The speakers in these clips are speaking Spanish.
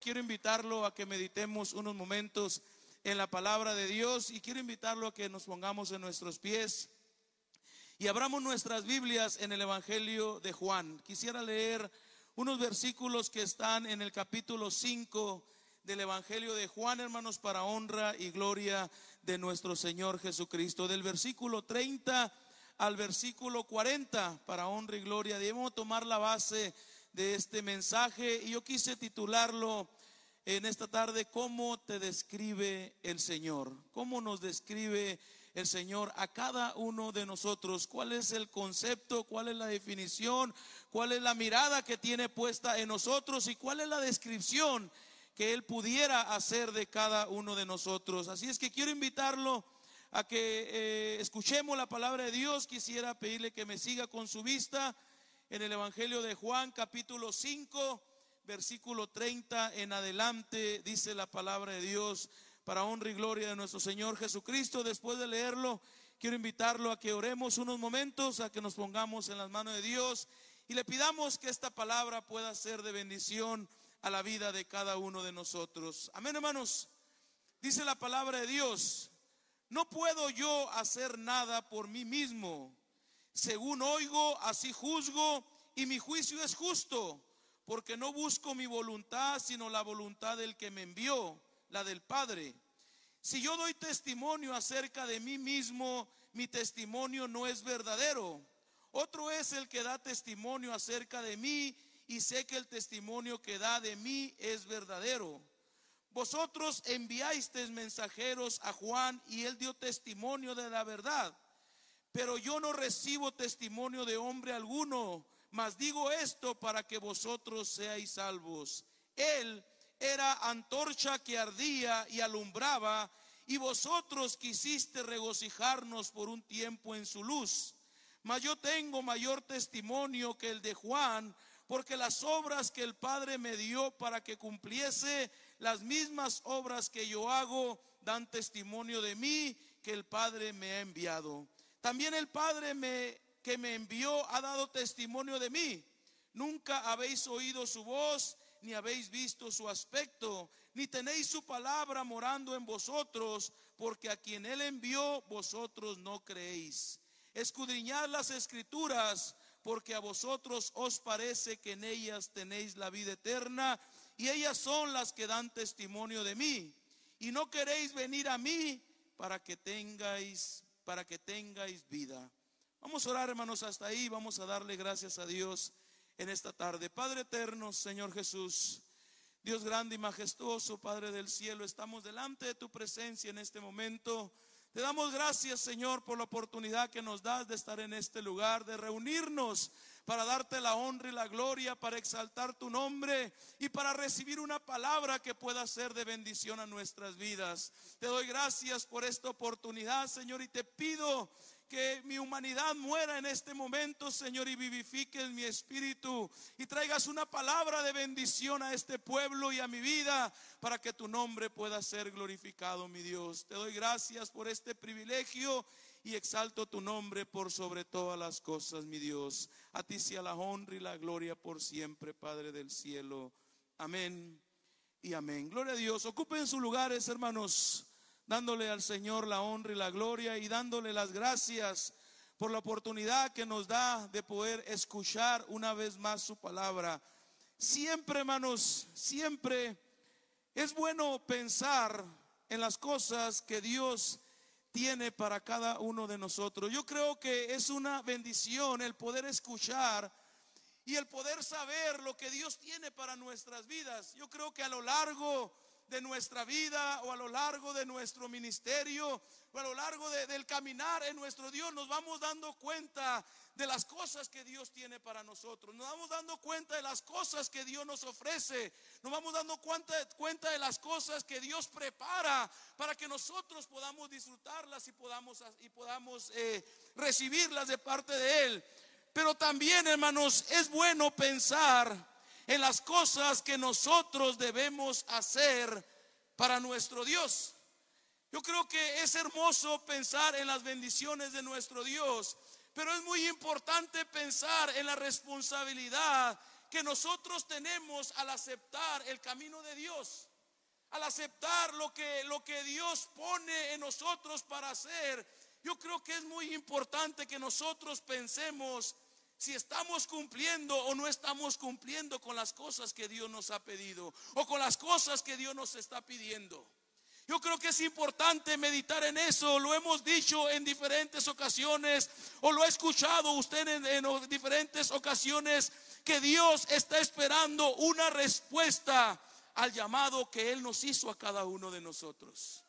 quiero invitarlo a que meditemos unos momentos en la palabra de Dios y quiero invitarlo a que nos pongamos en nuestros pies y abramos nuestras Biblias en el Evangelio de Juan. Quisiera leer unos versículos que están en el capítulo 5 del Evangelio de Juan, hermanos, para honra y gloria de nuestro Señor Jesucristo. Del versículo 30 al versículo 40, para honra y gloria. Debemos tomar la base de este mensaje y yo quise titularlo en esta tarde, ¿cómo te describe el Señor? ¿Cómo nos describe el Señor a cada uno de nosotros? ¿Cuál es el concepto? ¿Cuál es la definición? ¿Cuál es la mirada que tiene puesta en nosotros? ¿Y cuál es la descripción que Él pudiera hacer de cada uno de nosotros? Así es que quiero invitarlo a que eh, escuchemos la palabra de Dios. Quisiera pedirle que me siga con su vista en el Evangelio de Juan capítulo 5, versículo 30 en adelante, dice la palabra de Dios para honra y gloria de nuestro Señor Jesucristo. Después de leerlo, quiero invitarlo a que oremos unos momentos, a que nos pongamos en las manos de Dios y le pidamos que esta palabra pueda ser de bendición a la vida de cada uno de nosotros. Amén, hermanos. Dice la palabra de Dios, no puedo yo hacer nada por mí mismo. Según oigo, así juzgo, y mi juicio es justo, porque no busco mi voluntad, sino la voluntad del que me envió, la del Padre. Si yo doy testimonio acerca de mí mismo, mi testimonio no es verdadero. Otro es el que da testimonio acerca de mí, y sé que el testimonio que da de mí es verdadero. Vosotros enviasteis mensajeros a Juan y él dio testimonio de la verdad. Pero yo no recibo testimonio de hombre alguno, mas digo esto para que vosotros seáis salvos. Él era antorcha que ardía y alumbraba, y vosotros quisiste regocijarnos por un tiempo en su luz. Mas yo tengo mayor testimonio que el de Juan, porque las obras que el Padre me dio para que cumpliese las mismas obras que yo hago, dan testimonio de mí que el Padre me ha enviado. También el Padre que me envió ha dado testimonio de mí. Nunca habéis oído su voz, ni habéis visto su aspecto, ni tenéis su palabra morando en vosotros, porque a quien él envió vosotros no creéis. Escudriñad las escrituras, porque a vosotros os parece que en ellas tenéis la vida eterna, y ellas son las que dan testimonio de mí. Y no queréis venir a mí para que tengáis para que tengáis vida. Vamos a orar, hermanos, hasta ahí. Vamos a darle gracias a Dios en esta tarde. Padre eterno, Señor Jesús, Dios grande y majestuoso, Padre del cielo, estamos delante de tu presencia en este momento. Te damos gracias, Señor, por la oportunidad que nos das de estar en este lugar, de reunirnos para darte la honra y la gloria, para exaltar tu nombre y para recibir una palabra que pueda ser de bendición a nuestras vidas. Te doy gracias por esta oportunidad, Señor, y te pido que mi humanidad muera en este momento, Señor, y vivifiques mi espíritu y traigas una palabra de bendición a este pueblo y a mi vida para que tu nombre pueda ser glorificado, mi Dios. Te doy gracias por este privilegio y exalto tu nombre por sobre todas las cosas, mi Dios. A ti sea la honra y la gloria por siempre, Padre del cielo. Amén y amén. Gloria a Dios. Ocupen sus lugares, hermanos dándole al Señor la honra y la gloria y dándole las gracias por la oportunidad que nos da de poder escuchar una vez más su palabra. Siempre, hermanos, siempre es bueno pensar en las cosas que Dios tiene para cada uno de nosotros. Yo creo que es una bendición el poder escuchar y el poder saber lo que Dios tiene para nuestras vidas. Yo creo que a lo largo de nuestra vida o a lo largo de nuestro ministerio o a lo largo del caminar en nuestro Dios, nos vamos dando cuenta de las cosas que Dios tiene para nosotros. Nos vamos dando cuenta de las cosas que Dios nos ofrece. Nos vamos dando cuenta, cuenta de las cosas que Dios prepara para que nosotros podamos disfrutarlas y podamos, y podamos eh, recibirlas de parte de Él. Pero también, hermanos, es bueno pensar en las cosas que nosotros debemos hacer para nuestro Dios. Yo creo que es hermoso pensar en las bendiciones de nuestro Dios, pero es muy importante pensar en la responsabilidad que nosotros tenemos al aceptar el camino de Dios, al aceptar lo que, lo que Dios pone en nosotros para hacer, yo creo que es muy importante que nosotros pensemos si estamos cumpliendo o no estamos cumpliendo con las cosas que Dios nos ha pedido o con las cosas que Dios nos está pidiendo. Yo creo que es importante meditar en eso. Lo hemos dicho en diferentes ocasiones o lo ha escuchado usted en, diferentes ocasiones que Dios está esperando una respuesta al llamado que Él nos hizo a cada uno de nosotros.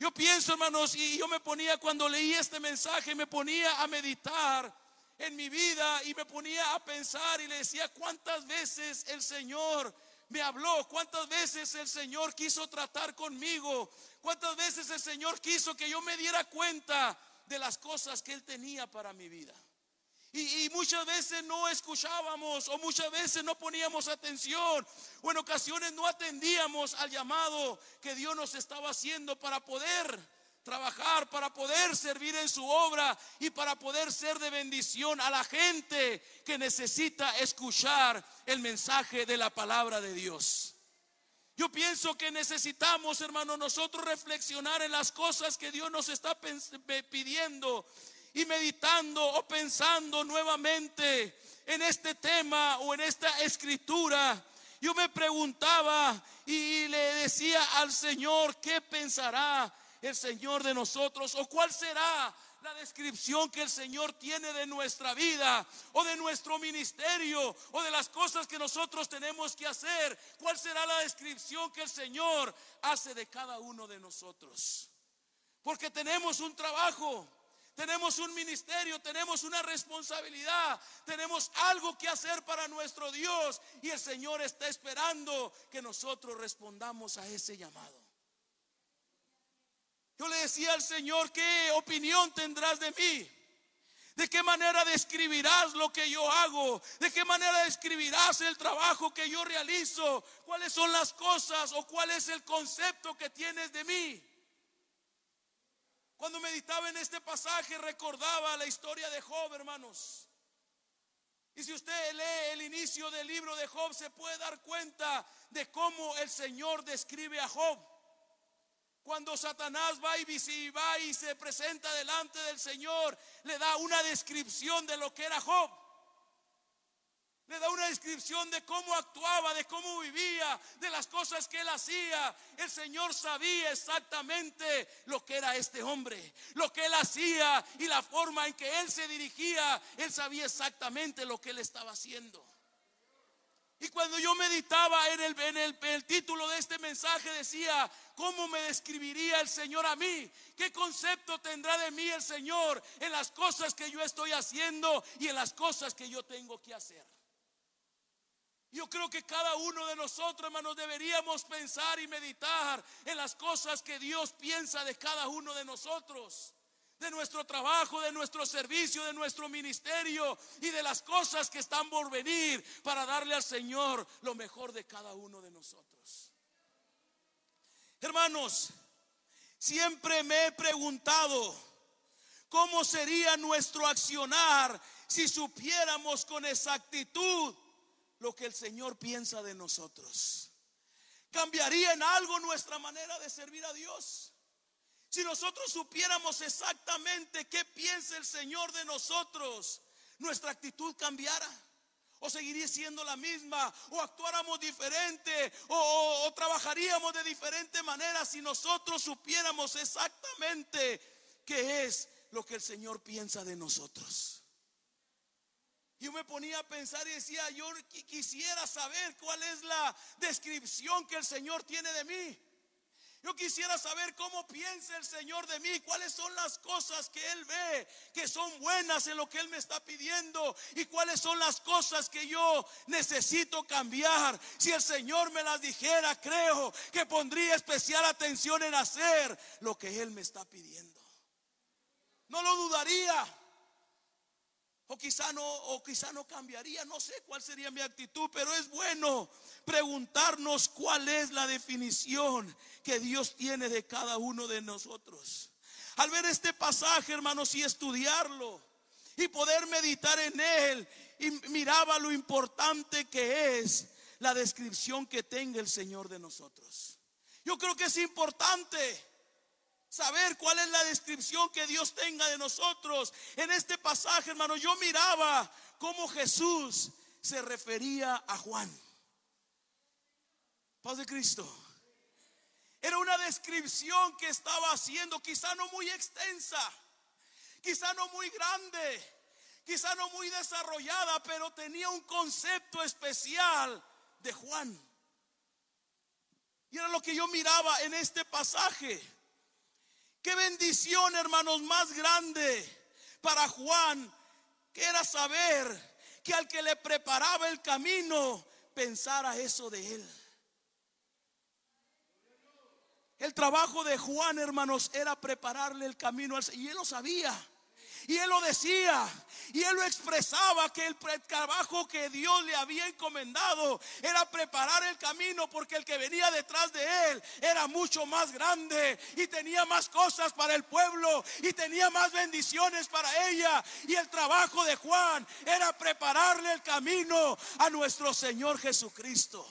Yo pienso, hermanos, y yo me ponía cuando leí este mensaje, me ponía a meditar en mi vida y me ponía a pensar y le decía cuántas veces el Señor me habló, cuántas veces el Señor quiso tratar conmigo, cuántas veces el Señor quiso que yo me diera cuenta de las cosas que Él tenía para mi vida. Y, muchas veces no escuchábamos o muchas veces no poníamos atención o en ocasiones no atendíamos al llamado que Dios nos estaba haciendo para poder trabajar, para poder servir en su obra y para poder ser de bendición a la gente que necesita escuchar el mensaje de la palabra de Dios. Yo pienso que necesitamos, hermano, nosotros reflexionar en las cosas que Dios nos está pidiendo y meditando o pensando nuevamente en este tema o en esta escritura. Yo me preguntaba y le decía al Señor, ¿qué pensará el Señor de nosotros o cuál será la descripción que el Señor tiene de nuestra vida o de nuestro ministerio o de las cosas que nosotros tenemos que hacer. ¿Cuál será la descripción que el Señor hace de cada uno de nosotros? Porque tenemos un trabajo, tenemos un ministerio, tenemos una responsabilidad, tenemos algo que hacer para nuestro Dios y el Señor está esperando que nosotros respondamos a ese llamado. Yo le decía al Señor, ¿qué opinión tendrás de mí? ¿De qué manera describirás lo que yo hago? ¿De qué manera describirás el trabajo que yo realizo? ¿Cuáles son las cosas o cuál es el concepto que tienes de mí? Cuando meditaba en este pasaje recordaba la historia de Job, hermanos. Y si usted lee el inicio del libro de Job, se puede dar cuenta de cómo el Señor describe a Job. Cuando Satanás va y, va y se presenta delante del Señor, le da una descripción de lo que era Job. Le da una descripción de cómo actuaba, de cómo vivía, de las cosas que él hacía. El Señor sabía exactamente lo que era este hombre, lo que él hacía y la forma en que él se dirigía. Él sabía exactamente lo que él estaba haciendo. Y cuando yo meditaba en el, en el, título de este mensaje decía, ¿cómo me describiría el Señor a mí? ¿Qué concepto tendrá de mí el Señor en las cosas que yo estoy haciendo y en las cosas que yo tengo que hacer? Yo creo que cada uno de nosotros, hermanos, deberíamos pensar y meditar en las cosas que Dios piensa de cada uno de nosotros de nuestro trabajo, de nuestro servicio, de nuestro ministerio y de las cosas que están por venir para darle al Señor lo mejor de cada uno de nosotros. Hermanos, siempre me he preguntado cómo sería nuestro accionar si supiéramos con exactitud lo que el Señor piensa de nosotros. ¿Cambiaría en algo nuestra manera de servir a Dios? Si nosotros supiéramos exactamente qué piensa el Señor de nosotros, nuestra actitud cambiara. O seguiría siendo la misma, o actuáramos diferente, o, trabajaríamos de diferente manera si nosotros supiéramos exactamente qué es lo que el Señor piensa de nosotros. Yo me ponía a pensar y decía, yo quisiera saber cuál es la descripción que el Señor tiene de mí. Yo quisiera saber cómo piensa el Señor de mí, cuáles son las cosas que Él ve, que son buenas en lo que Él me está pidiendo y cuáles son las cosas que yo necesito cambiar. Si el Señor me las dijera, creo que pondría especial atención en hacer lo que Él me está pidiendo. No lo dudaría. O quizá no, o quizá no cambiaría, no sé cuál sería mi actitud, pero es bueno preguntarnos cuál es la definición que Dios tiene de cada uno de nosotros. Al ver este pasaje, hermanos, y estudiarlo, y poder meditar en él y miraba lo importante que es la descripción que tenga el Señor de nosotros. Yo creo que es importante saber cuál es la descripción que Dios tenga de nosotros. En este pasaje, hermano, yo miraba cómo Jesús se refería a Juan. Paz de Cristo. Era una descripción que estaba haciendo, quizá no muy extensa, quizá no muy grande, quizá no muy desarrollada, pero tenía un concepto especial de Juan. Y era lo que yo miraba en este pasaje. Qué bendición, hermanos, más grande para Juan, que era saber que al que le preparaba el camino pensara eso de él. El trabajo de Juan, hermanos, era prepararle el camino al Señor. Y él lo sabía. Y él lo decía. Y él lo expresaba que el trabajo que Dios le había encomendado era preparar el camino porque el que venía detrás de él era mucho más grande y tenía más cosas para el pueblo y tenía más bendiciones para ella. Y el trabajo de Juan era prepararle el camino a nuestro Señor Jesucristo.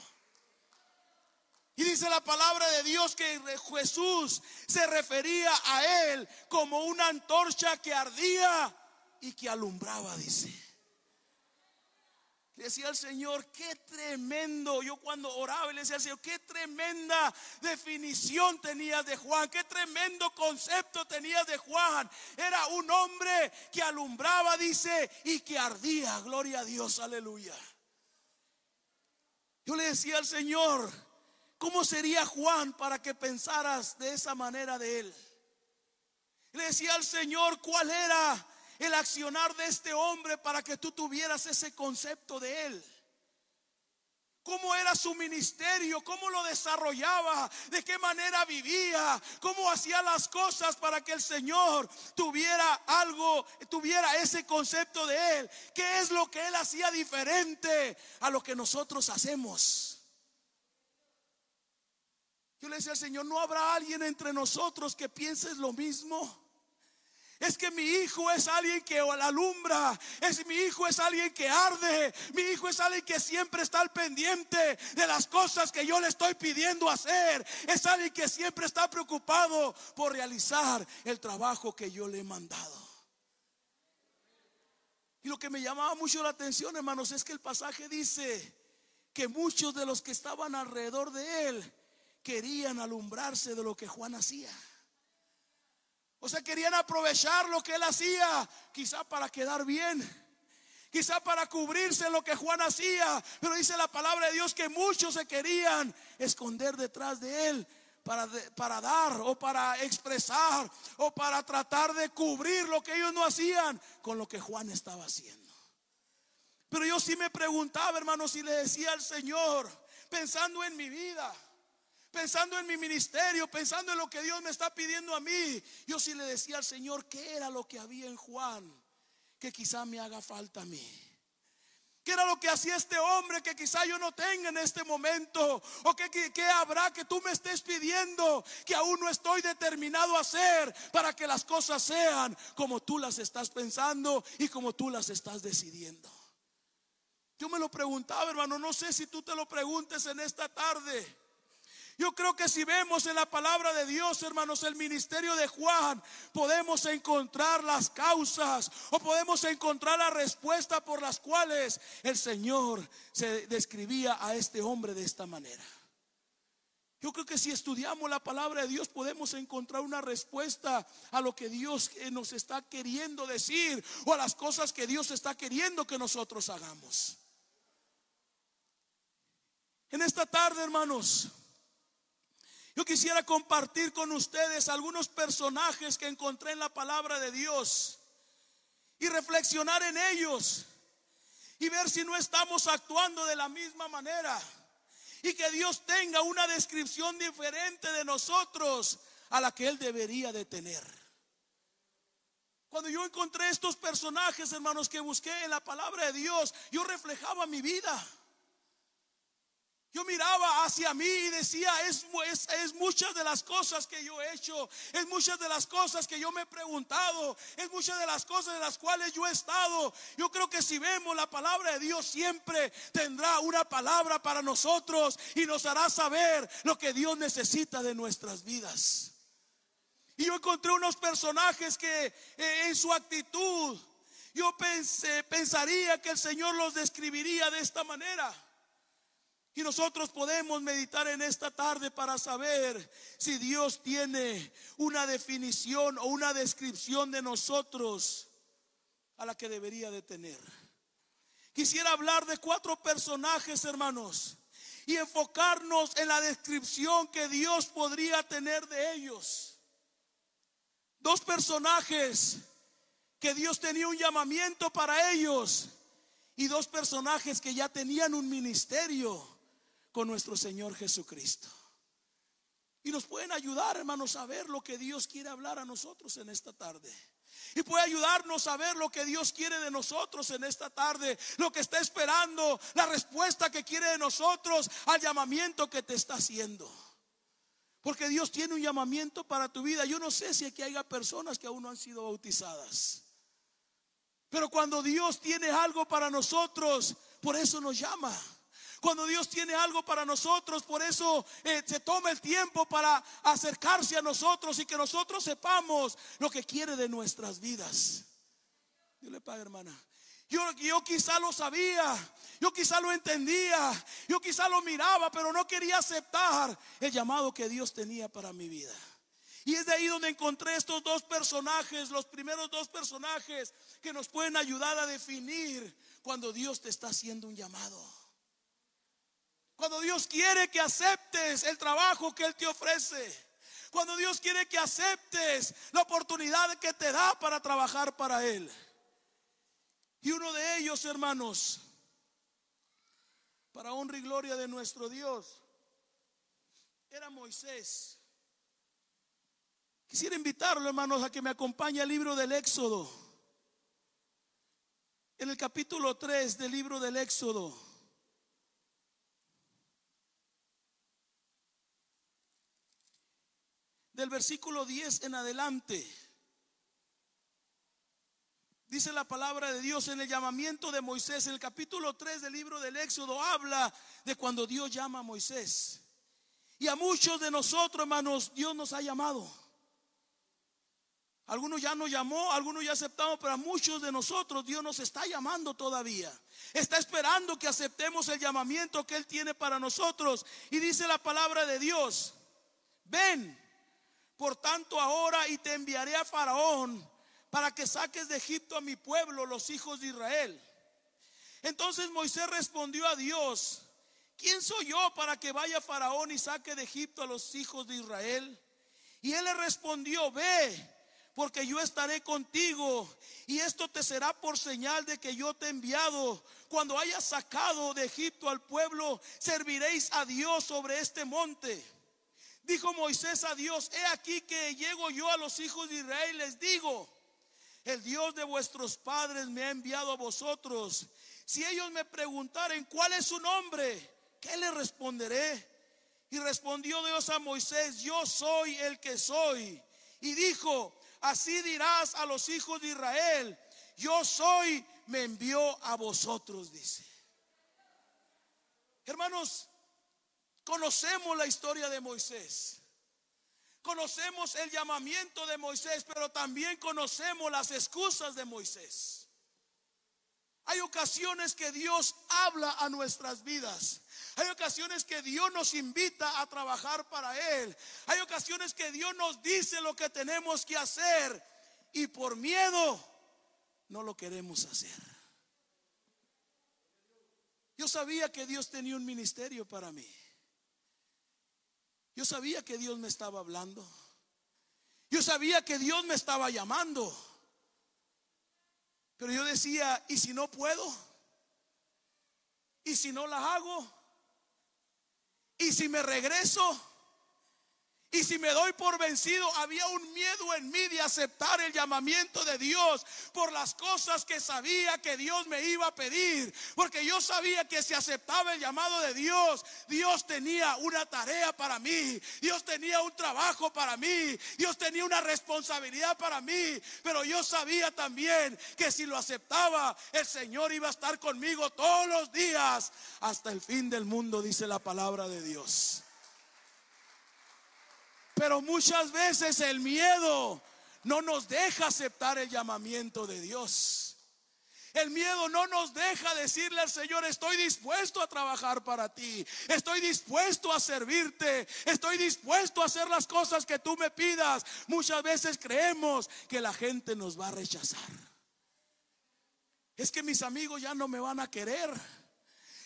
Y dice la palabra de Dios que Jesús se refería a él como una antorcha que ardía y que alumbraba, dice. Le decía al Señor, qué tremendo. Yo cuando oraba le decía al Señor, qué tremenda definición tenías de Juan, qué tremendo concepto tenías de Juan. Era un hombre que alumbraba, dice, y que ardía. Gloria a Dios, aleluya. Yo le decía al Señor, ¿Cómo sería Juan para que pensaras de esa manera de él? Le decía al Señor cuál era el accionar de este hombre para que tú tuvieras ese concepto de él. Cómo era su ministerio, cómo lo desarrollaba, de qué manera vivía, cómo hacía las cosas para que el Señor tuviera algo, tuviera ese concepto de él. ¿Qué es lo que él hacía diferente a lo que nosotros hacemos? Yo le decía Señor, ¿no habrá alguien entre nosotros que piense lo mismo? Es que mi hijo es alguien que alumbra. Es mi hijo es alguien que arde. Mi hijo es alguien que siempre está al pendiente de las cosas que yo le estoy pidiendo hacer. Es alguien que siempre está preocupado por realizar el trabajo que yo le he mandado. Y lo que me llamaba mucho la atención, hermanos, es que el pasaje dice que muchos de los que estaban alrededor de él querían alumbrarse de lo que Juan hacía. O sea, querían aprovechar lo que él hacía, quizá para quedar bien, quizá para cubrirse lo que Juan hacía. Pero dice la palabra de Dios que muchos se querían esconder detrás de él para, para dar o para expresar o para tratar de cubrir lo que ellos no hacían con lo que Juan estaba haciendo. Pero yo sí me preguntaba, hermano, si le decía al Señor, pensando en mi vida, pensando en mi ministerio, pensando en lo que Dios me está pidiendo a mí, yo sí le decía al Señor qué era lo que había en Juan que quizá me haga falta a mí. ¿Qué era lo que hacía este hombre que quizá yo no tenga en este momento? ¿O qué, habrá que tú me estés pidiendo que aún no estoy determinado a hacer para que las cosas sean como tú las estás pensando y como tú las estás decidiendo? Yo me lo preguntaba, hermano, no sé si tú te lo preguntes en esta tarde. Yo creo que si vemos en la palabra de Dios, hermanos, el ministerio de Juan, podemos encontrar las causas o podemos encontrar la respuesta por las cuales el Señor se describía a este hombre de esta manera. Yo creo que si estudiamos la palabra de Dios podemos encontrar una respuesta a lo que Dios nos está queriendo decir o a las cosas que Dios está queriendo que nosotros hagamos. En esta tarde, hermanos, yo quisiera compartir con ustedes algunos personajes que encontré en la palabra de Dios y reflexionar en ellos y ver si no estamos actuando de la misma manera y que Dios tenga una descripción diferente de nosotros a la que Él debería de tener. Cuando yo encontré estos personajes, hermanos, que busqué en la palabra de Dios, yo reflejaba mi vida. Yo miraba hacia mí y decía, es, es, es, muchas de las cosas que yo he hecho, es muchas de las cosas que yo me he preguntado, es muchas de las cosas en las cuales yo he estado. Yo creo que si vemos la palabra de Dios siempre tendrá una palabra para nosotros y nos hará saber lo que Dios necesita de nuestras vidas. Y yo encontré unos personajes que eh, en su actitud yo pensé, pensaría que el Señor los describiría de esta manera. Y nosotros podemos meditar en esta tarde para saber si Dios tiene una definición o una descripción de nosotros a la que debería de tener. Quisiera hablar de cuatro personajes, hermanos, y enfocarnos en la descripción que Dios podría tener de ellos. Dos personajes que Dios tenía un llamamiento para ellos y dos personajes que ya tenían un ministerio con nuestro Señor Jesucristo. Y nos pueden ayudar, hermanos, a ver lo que Dios quiere hablar a nosotros en esta tarde. Y puede ayudarnos a ver lo que Dios quiere de nosotros en esta tarde, lo que está esperando, la respuesta que quiere de nosotros al llamamiento que te está haciendo. Porque Dios tiene un llamamiento para tu vida. Yo no sé si aquí haya personas que aún no han sido bautizadas. Pero cuando Dios tiene algo para nosotros, por eso nos llama. Cuando Dios tiene algo para nosotros, por eso eh, se toma el tiempo para acercarse a nosotros y que nosotros sepamos lo que quiere de nuestras vidas. Dios le pague, hermana. Yo, yo quizá lo sabía, yo quizá lo entendía, yo quizá lo miraba, pero no quería aceptar el llamado que Dios tenía para mi vida. Y es de ahí donde encontré estos dos personajes, los primeros dos personajes que nos pueden ayudar a definir cuando Dios te está haciendo un llamado. Cuando Dios quiere que aceptes el trabajo que Él te ofrece. Cuando Dios quiere que aceptes la oportunidad que te da para trabajar para Él. Y uno de ellos, hermanos, para honra y gloria de nuestro Dios, era Moisés. Quisiera invitarlo, hermanos, a que me acompañe al libro del Éxodo. En el capítulo 3 del libro del Éxodo. Del versículo 10 en adelante. Dice la palabra de Dios en el llamamiento de Moisés, en el capítulo 3 del libro del Éxodo, habla de cuando Dios llama a Moisés. Y a muchos de nosotros, hermanos, Dios nos ha llamado. Algunos ya nos llamó, algunos ya aceptamos, pero a muchos de nosotros Dios nos está llamando todavía. Está esperando que aceptemos el llamamiento que Él tiene para nosotros. Y dice la palabra de Dios, ven por tanto ahora y te enviaré a Faraón para que saques de Egipto a mi pueblo, los hijos de Israel. Entonces Moisés respondió a Dios, ¿quién soy yo para que vaya Faraón y saque de Egipto a los hijos de Israel? Y él le respondió, ve, porque yo estaré contigo y esto te será por señal de que yo te he enviado. Cuando hayas sacado de Egipto al pueblo, serviréis a Dios sobre este monte. Dijo Moisés a Dios, he aquí que llego yo a los hijos de Israel les digo, el Dios de vuestros padres me ha enviado a vosotros. Si ellos me preguntaren cuál es su nombre, ¿qué le responderé? Y respondió Dios a Moisés, yo soy el que soy. Y dijo, así dirás a los hijos de Israel, yo soy, me envió a vosotros, dice. Hermanos, Conocemos la historia de Moisés. Conocemos el llamamiento de Moisés, pero también conocemos las excusas de Moisés. Hay ocasiones que Dios habla a nuestras vidas. Hay ocasiones que Dios nos invita a trabajar para Él. Hay ocasiones que Dios nos dice lo que tenemos que hacer y por miedo no lo queremos hacer. Yo sabía que Dios tenía un ministerio para mí. Yo sabía que Dios me estaba hablando. Yo sabía que Dios me estaba llamando. Pero yo decía, ¿y si no puedo? ¿Y si no la hago? ¿Y si me regreso? Y si me doy por vencido, había un miedo en mí de aceptar el llamamiento de Dios por las cosas que sabía que Dios me iba a pedir. Porque yo sabía que si aceptaba el llamado de Dios, Dios tenía una tarea para mí. Dios tenía un trabajo para mí. Dios tenía una responsabilidad para mí. Pero yo sabía también que si lo aceptaba, el Señor iba a estar conmigo todos los días hasta el fin del mundo, dice la palabra de Dios. Pero muchas veces el miedo no nos deja aceptar el llamamiento de Dios. El miedo no nos deja decirle al Señor, estoy dispuesto a trabajar para ti, estoy dispuesto a servirte, estoy dispuesto a hacer las cosas que tú me pidas. Muchas veces creemos que la gente nos va a rechazar. Es que mis amigos ya no me van a querer.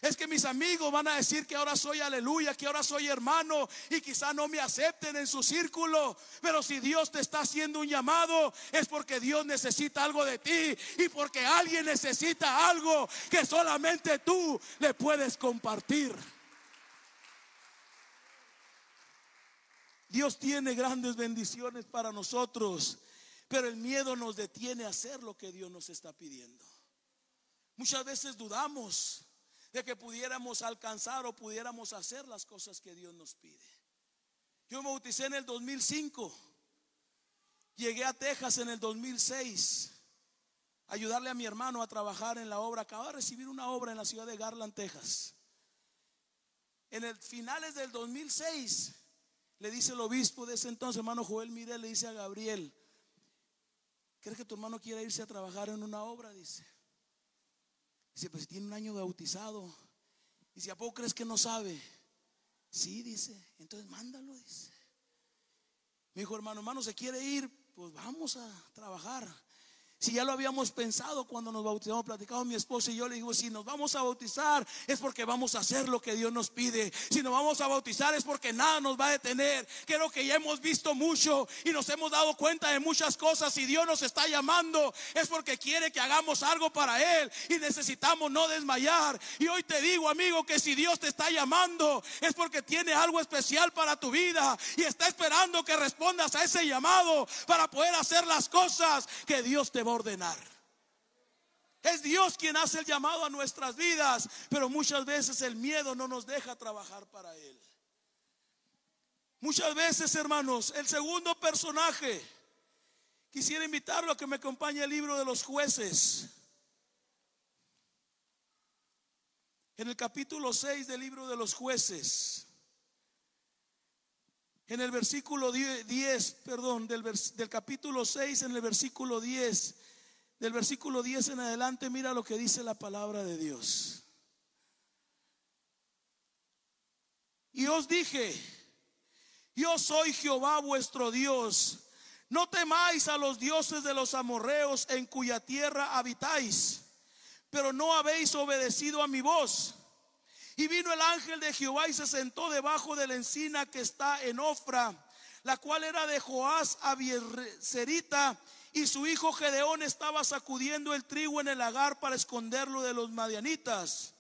Es que mis amigos van a decir que ahora soy aleluya, que ahora soy hermano y quizá no me acepten en su círculo. Pero si Dios te está haciendo un llamado, es porque Dios necesita algo de ti y porque alguien necesita algo que solamente tú le puedes compartir. Dios tiene grandes bendiciones para nosotros, pero el miedo nos detiene a hacer lo que Dios nos está pidiendo. Muchas veces dudamos de que pudiéramos alcanzar o pudiéramos hacer las cosas que Dios nos pide. Yo me bauticé en el 2005. Llegué a Texas en el 2006 ayudarle a mi hermano a trabajar en la obra. Acaba de recibir una obra en la ciudad de Garland, Texas. En el finales del 2006 le dice el obispo de ese entonces, hermano Joel Mirel, le dice a Gabriel, ¿crees que tu hermano quiere irse a trabajar en una obra? Dice. Dice, pues tiene un año bautizado. Dice, ¿a poco crees que no sabe? Sí, dice. Entonces mándalo, dice. Mi hijo hermano, hermano, se quiere ir, pues vamos a trabajar. Si ya lo habíamos pensado cuando nos bautizamos, platicado mi esposa y yo le digo, si nos vamos a bautizar es porque vamos a hacer lo que Dios nos pide. Si nos vamos a bautizar es porque nada nos va a detener. Creo que ya hemos visto mucho y nos hemos dado cuenta de muchas cosas. Si Dios nos está llamando es porque quiere que hagamos algo para Él y necesitamos no desmayar. Y hoy te digo, amigo, que si Dios te está llamando es porque tiene algo especial para tu vida y está esperando que respondas a ese llamado para poder hacer las cosas que Dios te va ordenar. Es Dios quien hace el llamado a nuestras vidas, pero muchas veces el miedo no nos deja trabajar para Él. Muchas veces, hermanos, el segundo personaje, quisiera invitarlo a que me acompañe el libro de los jueces. En el capítulo 6 del libro de los jueces. En el versículo 10, perdón, del, del capítulo 6, en el versículo 10 del versículo 10 en adelante, mira lo que dice la palabra de Dios. Y os dije, yo soy Jehová vuestro Dios. No temáis a los dioses de los amorreos en cuya tierra habitáis, pero no habéis obedecido a mi voz. Y vino el ángel de Jehová y se sentó debajo de la encina que está en Ofra, la cual era de Joás Abiercerita y su hijo Gedeón estaba sacudiendo el trigo en el lagar para esconderlo de los madianitas.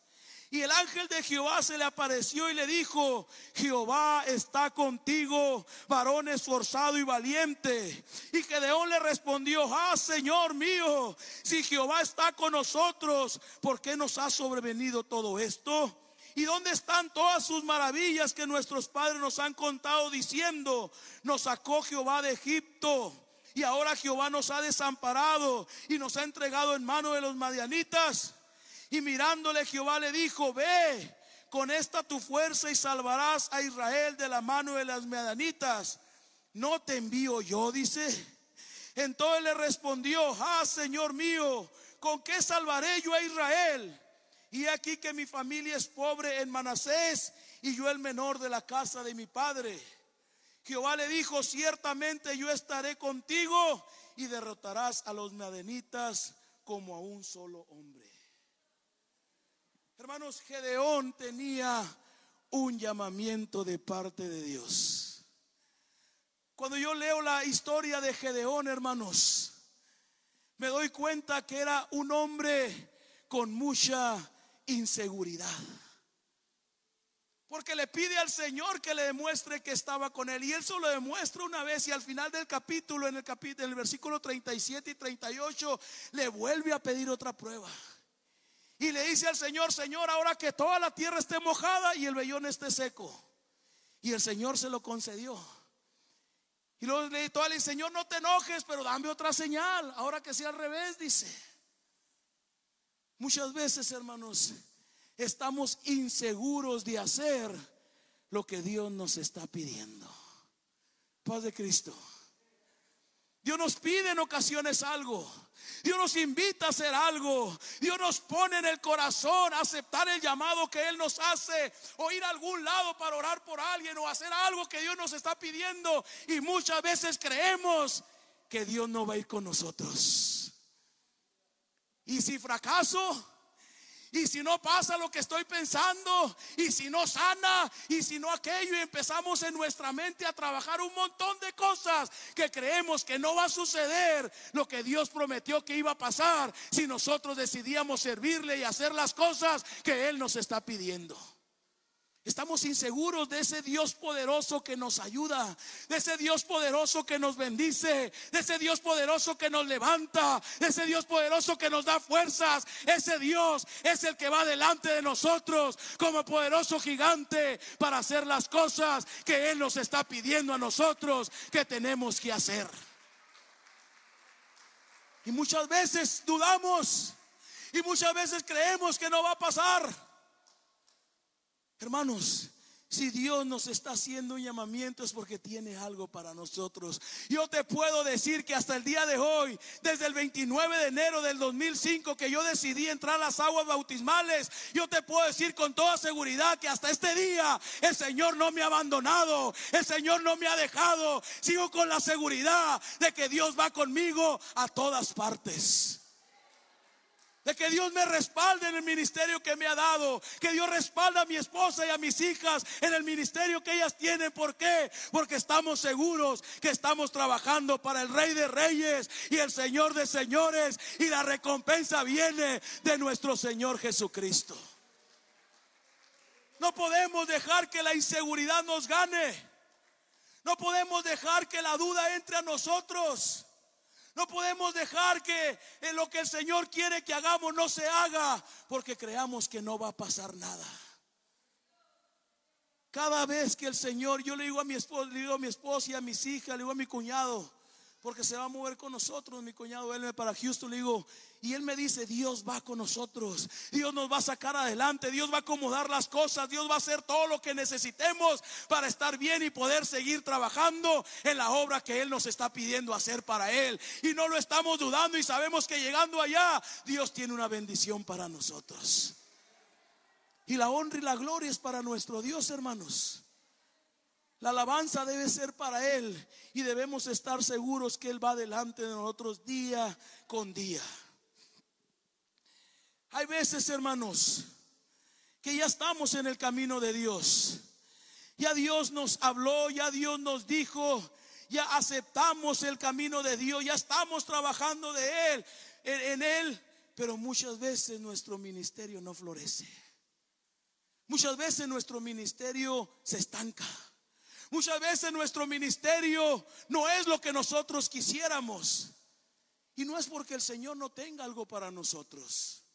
Y el ángel de Jehová se le apareció y le dijo, Jehová está contigo, varón esforzado y valiente. Y Gedeón le respondió, ah, Señor mío, si Jehová está con nosotros, ¿por qué nos ha sobrevenido todo esto? ¿Y dónde están todas sus maravillas que nuestros padres nos han contado diciendo, nos sacó Jehová de Egipto? Y ahora Jehová nos ha desamparado y nos ha entregado en mano de los madianitas. Y mirándole Jehová le dijo, ve con esta tu fuerza y salvarás a Israel de la mano de las madianitas. No te envío yo, dice. Entonces le respondió, ah, Señor mío, ¿con qué salvaré yo a Israel? Y aquí que mi familia es pobre en Manasés y yo el menor de la casa de mi padre. Jehová le dijo, ciertamente yo estaré contigo y derrotarás a los madenitas como a un solo hombre. Hermanos, Gedeón tenía un llamamiento de parte de Dios. Cuando yo leo la historia de Gedeón, hermanos, me doy cuenta que era un hombre con mucha inseguridad. Porque le pide al Señor que le demuestre que estaba con él. Y él solo demuestra una vez y al final del capítulo, en el capítulo, en el versículo 37 y 38, le vuelve a pedir otra prueba. Y le dice al Señor, Señor, ahora que toda la tierra esté mojada y el vellón esté seco. Y el Señor se lo concedió. Y luego le al Señor, no te enojes, pero dame otra señal. Ahora que sea al revés, dice. Muchas veces, hermanos, estamos inseguros de hacer lo que Dios nos está pidiendo. Paz de Cristo. Dios nos pide en ocasiones algo. Dios nos invita a hacer algo. Dios nos pone en el corazón a aceptar el llamado que Él nos hace. O ir a algún lado para orar por alguien. O hacer algo que Dios nos está pidiendo. Y muchas veces creemos que Dios no va a ir con nosotros. Y si fracaso, y si no pasa lo que estoy pensando, y si no sana, y si no aquello, y empezamos en nuestra mente a trabajar un montón de cosas que creemos que no va a suceder lo que Dios prometió que iba a pasar si nosotros decidíamos servirle y hacer las cosas que Él nos está pidiendo. Estamos inseguros de ese Dios poderoso que nos ayuda, de ese Dios poderoso que nos bendice, de ese Dios poderoso que nos levanta, de ese Dios poderoso que nos da fuerzas. Ese Dios es el que va delante de nosotros como poderoso gigante para hacer las cosas que Él nos está pidiendo a nosotros que tenemos que hacer. Y muchas veces dudamos y muchas veces creemos que no va a pasar. Hermanos, si Dios nos está haciendo un llamamiento es porque tiene algo para nosotros. Yo te puedo decir que hasta el día de hoy, desde el 29 de enero del 2005 que yo decidí entrar a las aguas bautismales, yo te puedo decir con toda seguridad que hasta este día el Señor no me ha abandonado, el Señor no me ha dejado. Sigo con la seguridad de que Dios va conmigo a todas partes. De que Dios me respalde en el ministerio que me ha dado. Que Dios respalda a mi esposa y a mis hijas en el ministerio que ellas tienen. ¿Por qué? Porque estamos seguros que estamos trabajando para el Rey de Reyes y el Señor de Señores. Y la recompensa viene de nuestro Señor Jesucristo. No podemos dejar que la inseguridad nos gane. No podemos dejar que la duda entre a nosotros. No podemos dejar que en lo que el Señor quiere que hagamos no se haga porque creamos que no va a pasar nada. Cada vez que el Señor, yo le digo a mi esposo, le digo a mi esposa y a mis hijas, le digo a mi cuñado, porque se va a mover con nosotros. Mi cuñado, me para Houston, le digo, y él me dice, Dios va con nosotros, Dios nos va a sacar adelante, Dios va a acomodar las cosas, Dios va a hacer todo lo que necesitemos para estar bien y poder seguir trabajando en la obra que Él nos está pidiendo hacer para Él. Y no lo estamos dudando y sabemos que llegando allá, Dios tiene una bendición para nosotros. Y la honra y la gloria es para nuestro Dios, hermanos. La alabanza debe ser para Él y debemos estar seguros que Él va delante de nosotros día con día. Hay veces, hermanos, que ya estamos en el camino de Dios. Ya Dios nos habló, ya Dios nos dijo, ya aceptamos el camino de Dios, ya estamos trabajando de Él, en, Él, pero muchas veces nuestro ministerio no florece. Muchas veces nuestro ministerio se estanca. Muchas veces nuestro ministerio no es lo que nosotros quisiéramos. Y no es porque el Señor no tenga algo para nosotros,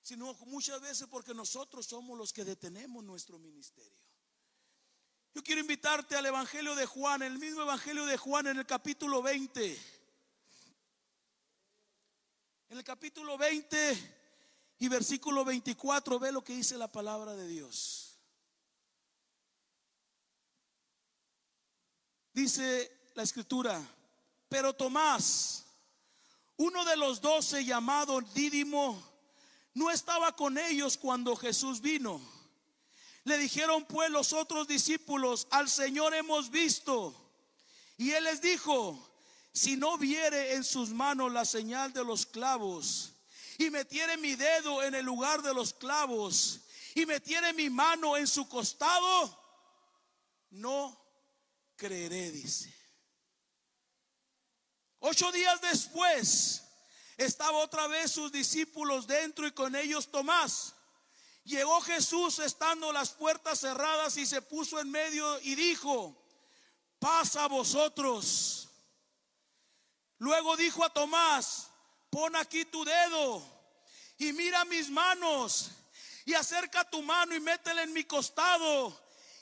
sino muchas veces porque nosotros somos los que detenemos nuestro ministerio. Yo quiero invitarte al Evangelio de Juan, el mismo Evangelio de Juan en el capítulo 20. En el capítulo 20 y versículo 24 ve lo que dice la palabra de Dios. Dice la escritura, pero Tomás, uno de los doce llamado Dídimo, no estaba con ellos cuando Jesús vino. Le dijeron pues los otros discípulos, al Señor hemos visto. Y él les dijo, si no viere en sus manos la señal de los clavos, y metiere mi dedo en el lugar de los clavos, y metiere mi mano en su costado, no creeré, dice. Ocho días después estaba otra vez sus discípulos dentro y con ellos Tomás. Llegó Jesús estando las puertas cerradas y se puso en medio y dijo, pasa a vosotros. Luego dijo a Tomás, pon aquí tu dedo y mira mis manos y acerca tu mano y métela en mi costado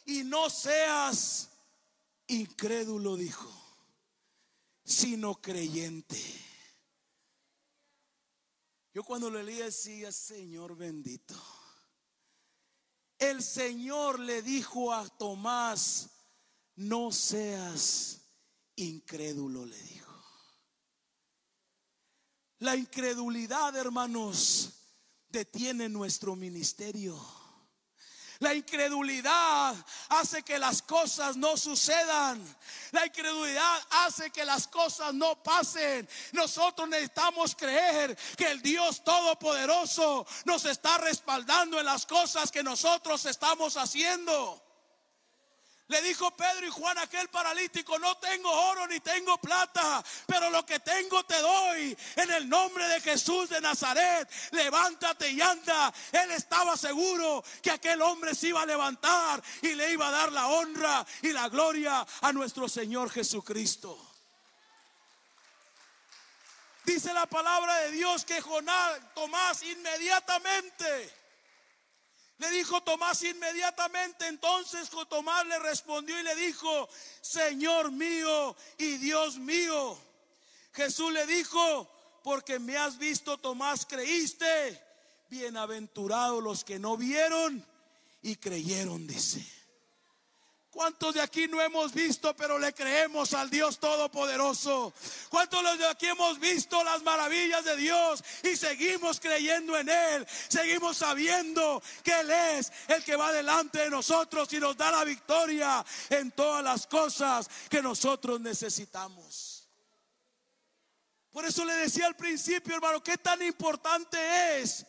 y no seas incrédulo, dijo, sino creyente. Yo cuando lo leía decía, Señor bendito. El Señor le dijo a Tomás, no seas incrédulo, le dijo. La incredulidad, hermanos, detiene nuestro ministerio. La incredulidad hace que las cosas no sucedan. La incredulidad hace que las cosas no pasen. Nosotros necesitamos creer que el Dios Todopoderoso nos está respaldando en las cosas que nosotros estamos haciendo. Le dijo Pedro y Juan aquel paralítico, no tengo oro ni tengo plata, pero lo que tengo te doy en el nombre de Jesús de Nazaret. Levántate y anda. Él estaba seguro que aquel hombre se iba a levantar y le iba a dar la honra y la gloria a nuestro Señor Jesucristo. Dice la palabra de Dios que Jonás, Tomás inmediatamente le dijo Tomás inmediatamente, entonces Tomás le respondió y le dijo, Señor mío y Dios mío. Jesús le dijo, porque me has visto, Tomás, creíste. Bienaventurados los que no vieron y creyeron, dice. ¿Cuántos de aquí no hemos visto, pero le creemos al Dios Todopoderoso? ¿Cuántos de aquí hemos visto las maravillas de Dios y seguimos creyendo en Él? Seguimos sabiendo que Él es el que va delante de nosotros y nos da la victoria en todas las cosas que nosotros necesitamos. Por eso le decía al principio, hermano, qué tan importante es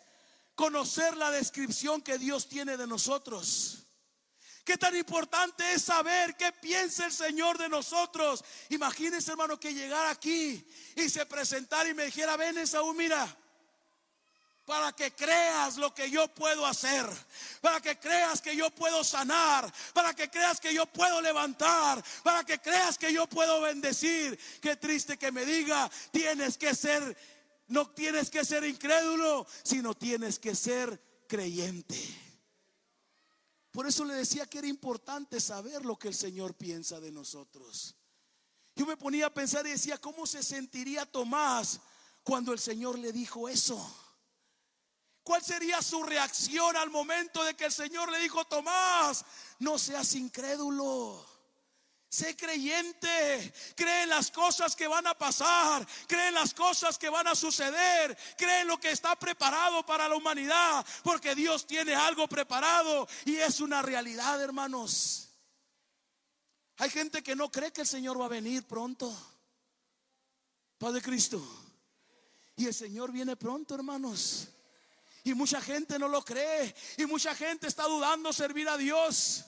conocer la descripción que Dios tiene de nosotros. Qué tan importante es saber qué piensa el Señor de nosotros. Imagínense, hermano, que llegara aquí y se presentara y me dijera, ven Esaú, mira, para que creas lo que yo puedo hacer, para que creas que yo puedo sanar, para que creas que yo puedo levantar, para que creas que yo puedo bendecir. Qué triste que me diga, tienes que ser, no tienes que ser incrédulo, sino tienes que ser creyente. Por eso le decía que era importante saber lo que el Señor piensa de nosotros. Yo me ponía a pensar y decía, ¿cómo se sentiría Tomás cuando el Señor le dijo eso? ¿Cuál sería su reacción al momento de que el Señor le dijo, Tomás, no seas incrédulo? Sé creyente, cree en las cosas que van a pasar, cree en las cosas que van a suceder, cree en lo que está preparado para la humanidad, porque Dios tiene algo preparado y es una realidad, hermanos. Hay gente que no cree que el Señor va a venir pronto. Padre Cristo. Y el Señor viene pronto, hermanos. Y mucha gente no lo cree. Y mucha gente está dudando servir a Dios.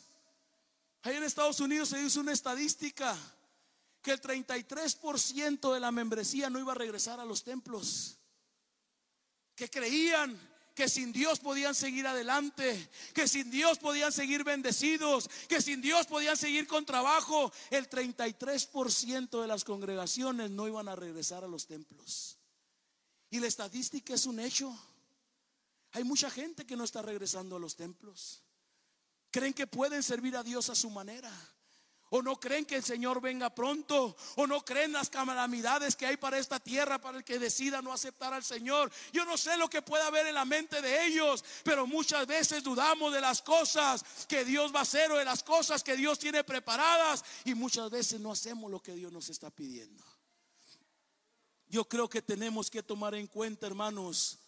Ahí en Estados Unidos se hizo una estadística que el 33% de la membresía no iba a regresar a los templos. Que creían que sin Dios podían seguir adelante, que sin Dios podían seguir bendecidos, que sin Dios podían seguir con trabajo. El 33% de las congregaciones no iban a regresar a los templos. Y la estadística es un hecho. Hay mucha gente que no está regresando a los templos. ¿Creen que pueden servir a Dios a su manera? ¿O no creen que el Señor venga pronto? ¿O no creen las calamidades que hay para esta tierra para el que decida no aceptar al Señor? Yo no sé lo que puede haber en la mente de ellos, pero muchas veces dudamos de las cosas que Dios va a hacer o de las cosas que Dios tiene preparadas y muchas veces no hacemos lo que Dios nos está pidiendo. Yo creo que tenemos que tomar en cuenta, hermanos,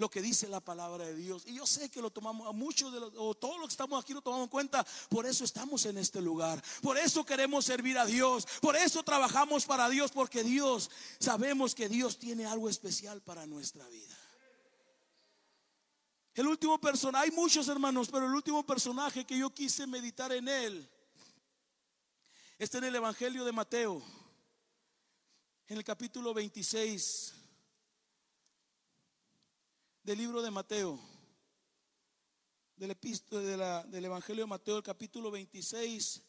lo que dice la palabra de Dios. Y yo sé que lo tomamos, a muchos de los, o todos los que estamos aquí lo tomamos en cuenta. Por eso estamos en este lugar. Por eso queremos servir a Dios. Por eso trabajamos para Dios. Porque Dios, sabemos que Dios tiene algo especial para nuestra vida. El último personaje, hay muchos hermanos, pero el último personaje que yo quise meditar en él está en el Evangelio de Mateo, en el capítulo 26 del libro de Mateo. del, epístola, de la, del Evangelio de Mateo, el capítulo 26,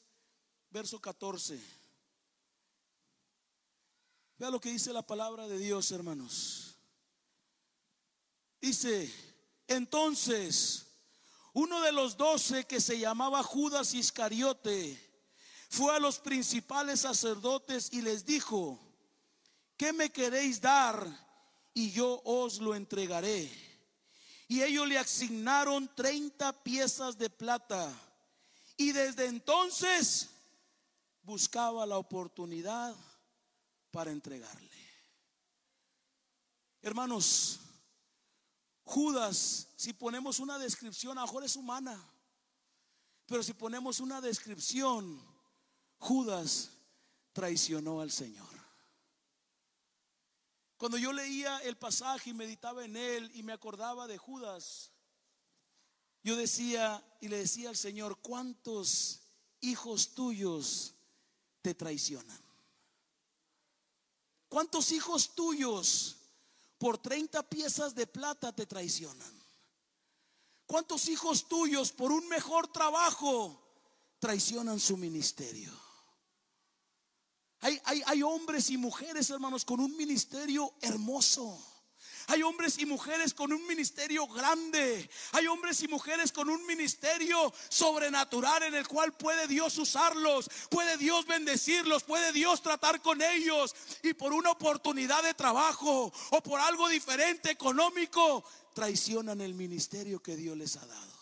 verso 14. Vea lo que dice la palabra de Dios, hermanos. Dice, entonces, uno de los doce que se llamaba Judas Iscariote, fue a los principales sacerdotes y les dijo, ¿qué me queréis dar? Y yo os lo entregaré. Y ellos le asignaron 30 piezas de plata. Y desde entonces buscaba la oportunidad para entregarle. Hermanos, Judas, si ponemos una descripción, a mejor es humana, pero si ponemos una descripción, Judas traicionó al Señor. Cuando yo leía el pasaje y meditaba en él y me acordaba de Judas, yo decía y le decía al Señor, ¿cuántos hijos tuyos te traicionan? ¿Cuántos hijos tuyos por 30 piezas de plata te traicionan? ¿Cuántos hijos tuyos por un mejor trabajo traicionan su ministerio? Hay, hay, hombres y mujeres, hermanos, con un ministerio hermoso. Hay hombres y mujeres con un ministerio grande. Hay hombres y mujeres con un ministerio sobrenatural en el cual puede Dios usarlos, puede Dios bendecirlos, puede Dios tratar con ellos. Y por una oportunidad de trabajo o por algo diferente económico, traicionan el ministerio que Dios les ha dado.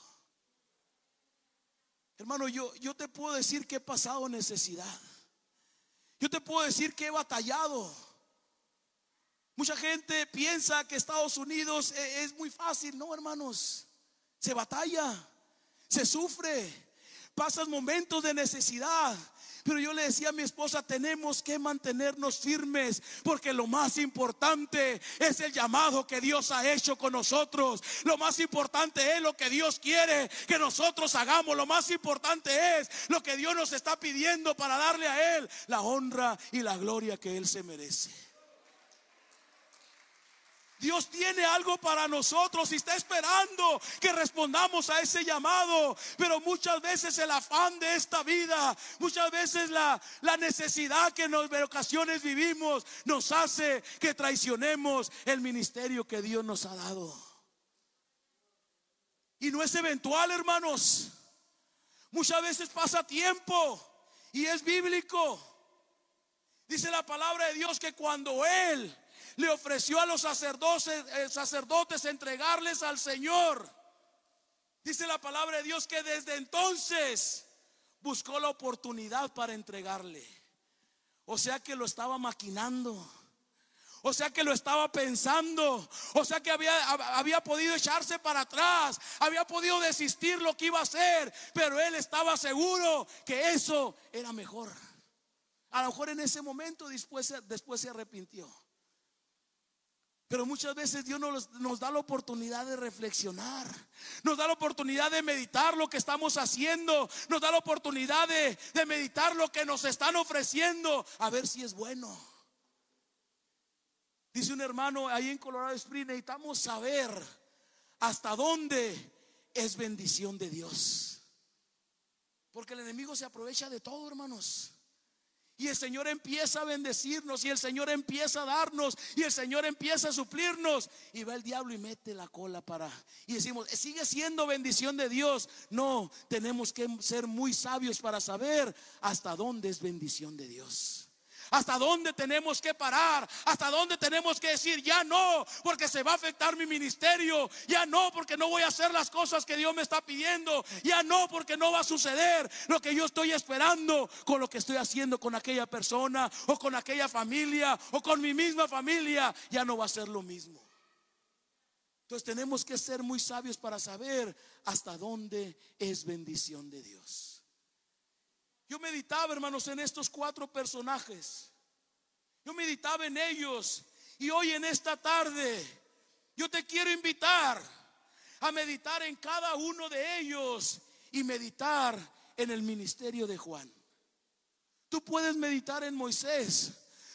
Hermano, yo, yo te puedo decir que he pasado necesidad. Yo te puedo decir que he batallado. Mucha gente piensa que Estados Unidos e-, es muy fácil. No, hermanos. Se batalla, se sufre, pasas momentos de necesidad, pero yo le decía a mi esposa, tenemos que mantenernos firmes porque lo más importante es el llamado que Dios ha hecho con nosotros. Lo más importante es lo que Dios quiere que nosotros hagamos. Lo más importante es lo que Dios nos está pidiendo para darle a Él la honra y la gloria que Él se merece. Dios tiene algo para nosotros y está esperando que respondamos a ese llamado. Pero muchas veces el afán de esta vida, muchas veces la, necesidad que en ocasiones vivimos nos hace que traicionemos el ministerio que Dios nos ha dado. Y no es eventual, hermanos. Muchas veces pasa tiempo y es bíblico. Dice la palabra de Dios que cuando Él le ofreció a los sacerdotes, eh, sacerdotes entregarles al Señor. Dice la palabra de Dios que desde entonces buscó la oportunidad para entregarle. O sea que lo estaba maquinando. O sea que lo estaba pensando. O sea que había, podido echarse para atrás. Había podido desistir lo que iba a hacer. Pero él estaba seguro que eso era mejor. A lo mejor en ese momento después se arrepintió. Pero muchas veces Dios nos, da la oportunidad de reflexionar, nos da la oportunidad de meditar lo que estamos haciendo, nos da la oportunidad de, de meditar lo que nos están ofreciendo, a ver si es bueno. Dice un hermano ahí en Colorado Springs, necesitamos saber hasta dónde es bendición de Dios. Porque el enemigo se aprovecha de todo, hermanos. Y el Señor empieza a bendecirnos y el Señor empieza a darnos y el Señor empieza a suplirnos. Y va el diablo y mete la cola para... Y decimos, sigue siendo bendición de Dios. No, tenemos que ser muy sabios para saber hasta dónde es bendición de Dios hasta dónde tenemos que parar, hasta dónde tenemos que decir, ya no, porque se va a afectar mi ministerio, ya no, porque no voy a hacer las cosas que Dios me está pidiendo, ya no, porque no va a suceder lo que yo estoy esperando con lo que estoy haciendo con aquella persona o con aquella familia o con mi misma familia, ya no va a ser lo mismo. Entonces tenemos que ser muy sabios para saber hasta dónde es bendición de Dios. Yo meditaba, hermanos, en estos cuatro personajes. Yo meditaba en ellos. Y hoy en esta tarde, yo te quiero invitar a meditar en cada uno de ellos y meditar en el ministerio de Juan. Tú puedes meditar en Moisés.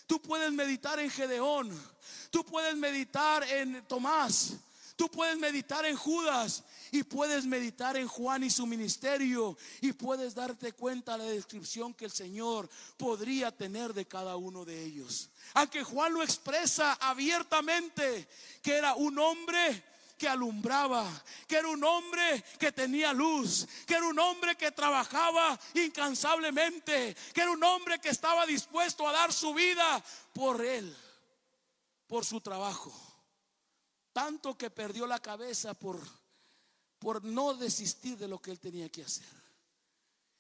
Tú puedes meditar en Gedeón. Tú puedes meditar en Tomás. Tú puedes meditar en Judas y puedes meditar en Juan y su ministerio y puedes darte cuenta de la descripción que el Señor podría tener de cada uno de ellos. Aunque Juan lo expresa abiertamente, que era un hombre que alumbraba, que era un hombre que tenía luz, que era un hombre que trabajaba incansablemente, que era un hombre que estaba dispuesto a dar su vida por él, por su trabajo. Tanto que perdió la cabeza por, por no desistir de lo que él tenía que hacer.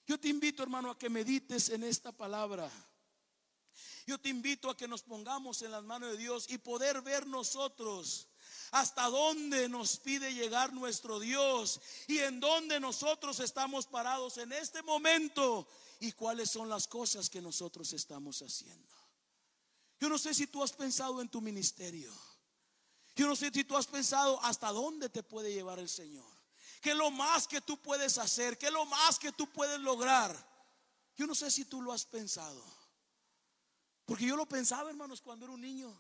Yo te invito, hermano, a que medites en esta palabra. Yo te invito a que nos pongamos en las manos de Dios y poder ver nosotros hasta dónde nos pide llegar nuestro Dios y en dónde nosotros estamos parados en este momento y cuáles son las cosas que nosotros estamos haciendo. Yo no sé si tú has pensado en tu ministerio. Yo no sé si tú has pensado hasta dónde te puede llevar el Señor. ¿Qué lo más que tú puedes hacer? ¿Qué es lo más que tú puedes lograr? Yo no sé si tú lo has pensado. Porque yo lo pensaba, hermanos, cuando era un niño.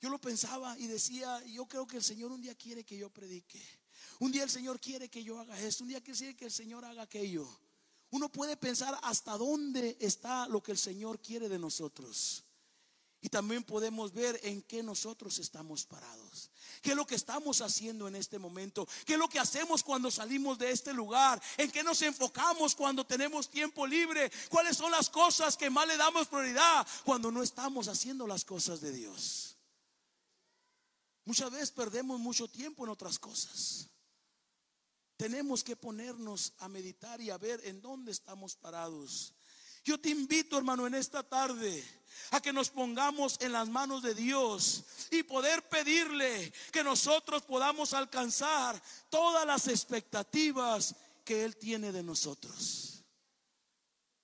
Yo lo pensaba y decía, yo creo que el Señor un día quiere que yo predique. Un día el Señor quiere que yo haga esto. Un día quiere que el Señor haga aquello. Uno puede pensar hasta dónde está lo que el Señor quiere de nosotros. Y también podemos ver en qué nosotros estamos parados. ¿Qué es lo que estamos haciendo en este momento? ¿Qué es lo que hacemos cuando salimos de este lugar? ¿En qué nos enfocamos cuando tenemos tiempo libre? ¿Cuáles son las cosas que más le damos prioridad cuando no estamos haciendo las cosas de Dios? Muchas veces perdemos mucho tiempo en otras cosas. Tenemos que ponernos a meditar y a ver en dónde estamos parados. Yo te invito, hermano, en esta tarde a que nos pongamos en las manos de Dios y poder pedirle que nosotros podamos alcanzar todas las expectativas que Él tiene de nosotros.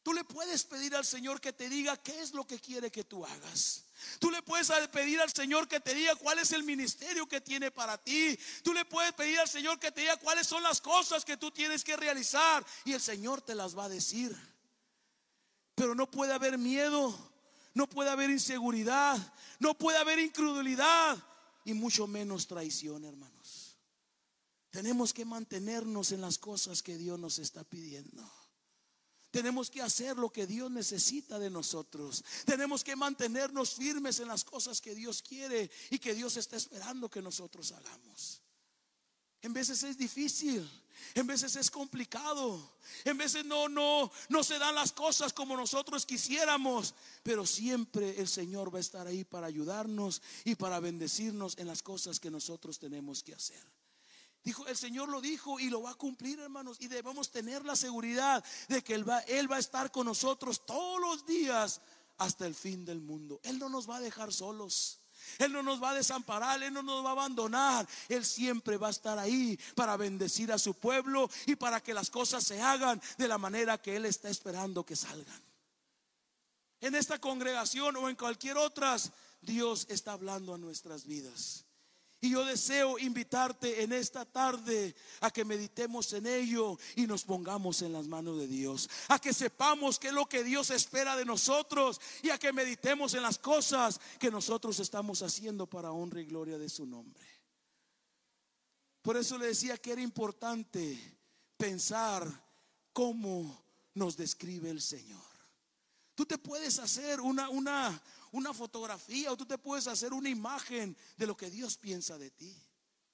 Tú le puedes pedir al Señor que te diga qué es lo que quiere que tú hagas. Tú le puedes pedir al Señor que te diga cuál es el ministerio que tiene para ti. Tú le puedes pedir al Señor que te diga cuáles son las cosas que tú tienes que realizar. Y el Señor te las va a decir. Pero no puede haber miedo no puede haber inseguridad, no puede haber incredulidad y mucho menos traición, hermanos. Tenemos que mantenernos en las cosas que Dios nos está pidiendo. Tenemos que hacer lo que Dios necesita de nosotros. Tenemos que mantenernos firmes en las cosas que Dios quiere y que Dios está esperando que nosotros hagamos. En veces es difícil, en veces es complicado. En veces no, no, no se dan las cosas como nosotros quisiéramos. Pero siempre el Señor va a estar ahí para ayudarnos y para bendecirnos en las cosas que nosotros tenemos que hacer. Dijo, el Señor lo dijo y lo va a cumplir, hermanos. Y debemos tener la seguridad de que Él va, Él va a estar con nosotros todos los días hasta el fin del mundo. Él no nos va a dejar solos. Él no nos va a desamparar, Él no nos va a abandonar. Él siempre va a estar ahí para bendecir a su pueblo y para que las cosas se hagan de la manera que Él está esperando que salgan. En esta congregación o en cualquier otra, Dios está hablando a nuestras vidas. Y yo deseo invitarte en esta tarde a que meditemos en ello y nos pongamos en las manos de Dios. A que sepamos qué es lo que Dios espera de nosotros y a que meditemos en las cosas que nosotros estamos haciendo para honra y gloria de su nombre. Por eso le decía que era importante pensar cómo nos describe el Señor. Tú te puedes hacer una, una, una fotografía o tú te puedes hacer una imagen de lo que Dios piensa de ti.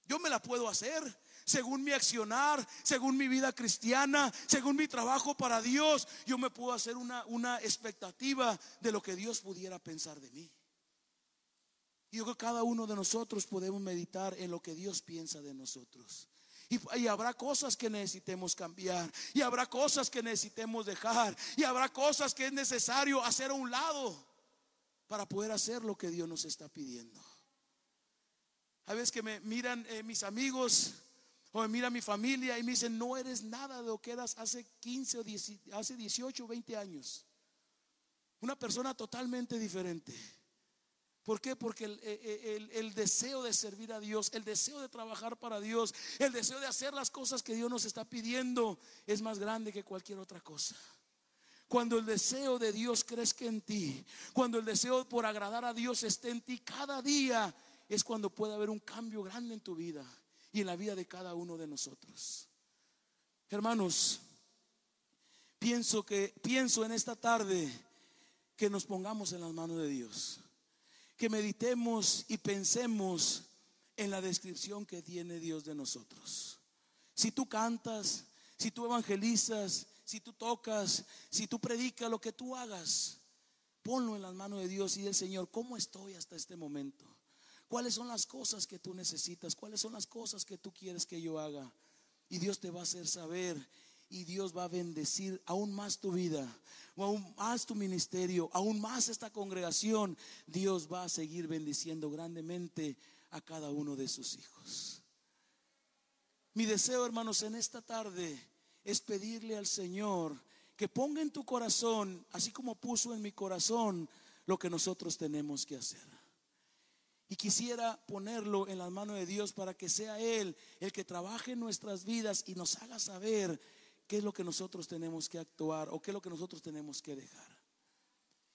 Yo me la puedo hacer según mi accionar, según mi vida cristiana, según mi trabajo para Dios. Yo me puedo hacer una, una expectativa de lo que Dios pudiera pensar de mí. Y yo creo que cada uno de nosotros podemos meditar en lo que Dios piensa de nosotros. Y, y, habrá cosas que necesitemos cambiar. Y habrá cosas que necesitemos dejar. Y habrá cosas que es necesario hacer a un lado para poder hacer lo que Dios nos está pidiendo. A veces que me miran eh, mis amigos o me mira mi familia y me dicen, no eres nada de lo que eras hace 15 o 10, hace 18 o 20 años. Una persona totalmente diferente. ¿Por qué? Porque el, el, el, deseo de servir a Dios, el deseo de trabajar para Dios, el deseo de hacer las cosas que Dios nos está pidiendo es más grande que cualquier otra cosa. Cuando el deseo de Dios crezca en ti, cuando el deseo por agradar a Dios esté en ti cada día, es cuando puede haber un cambio grande en tu vida y en la vida de cada uno de nosotros. Hermanos, pienso que pienso en esta tarde que nos pongamos en las manos de Dios, que meditemos y pensemos en la descripción que tiene Dios de nosotros. Si tú cantas, si tú evangelizas, si tú tocas, si tú predicas, lo que tú hagas, ponlo en las manos de Dios y del Señor, ¿cómo estoy hasta este momento? ¿Cuáles son las cosas que tú necesitas? ¿Cuáles son las cosas que tú quieres que yo haga? Y Dios te va a hacer saber y Dios va a bendecir aún más tu vida, aún más tu ministerio, aún más esta congregación. Dios va a seguir bendiciendo grandemente a cada uno de sus hijos. Mi deseo, hermanos, en esta tarde es pedirle al Señor que ponga en tu corazón, así como puso en mi corazón, lo que nosotros tenemos que hacer. Y quisiera ponerlo en las manos de Dios para que sea Él el que trabaje en nuestras vidas y nos haga saber qué es lo que nosotros tenemos que actuar o qué es lo que nosotros tenemos que dejar.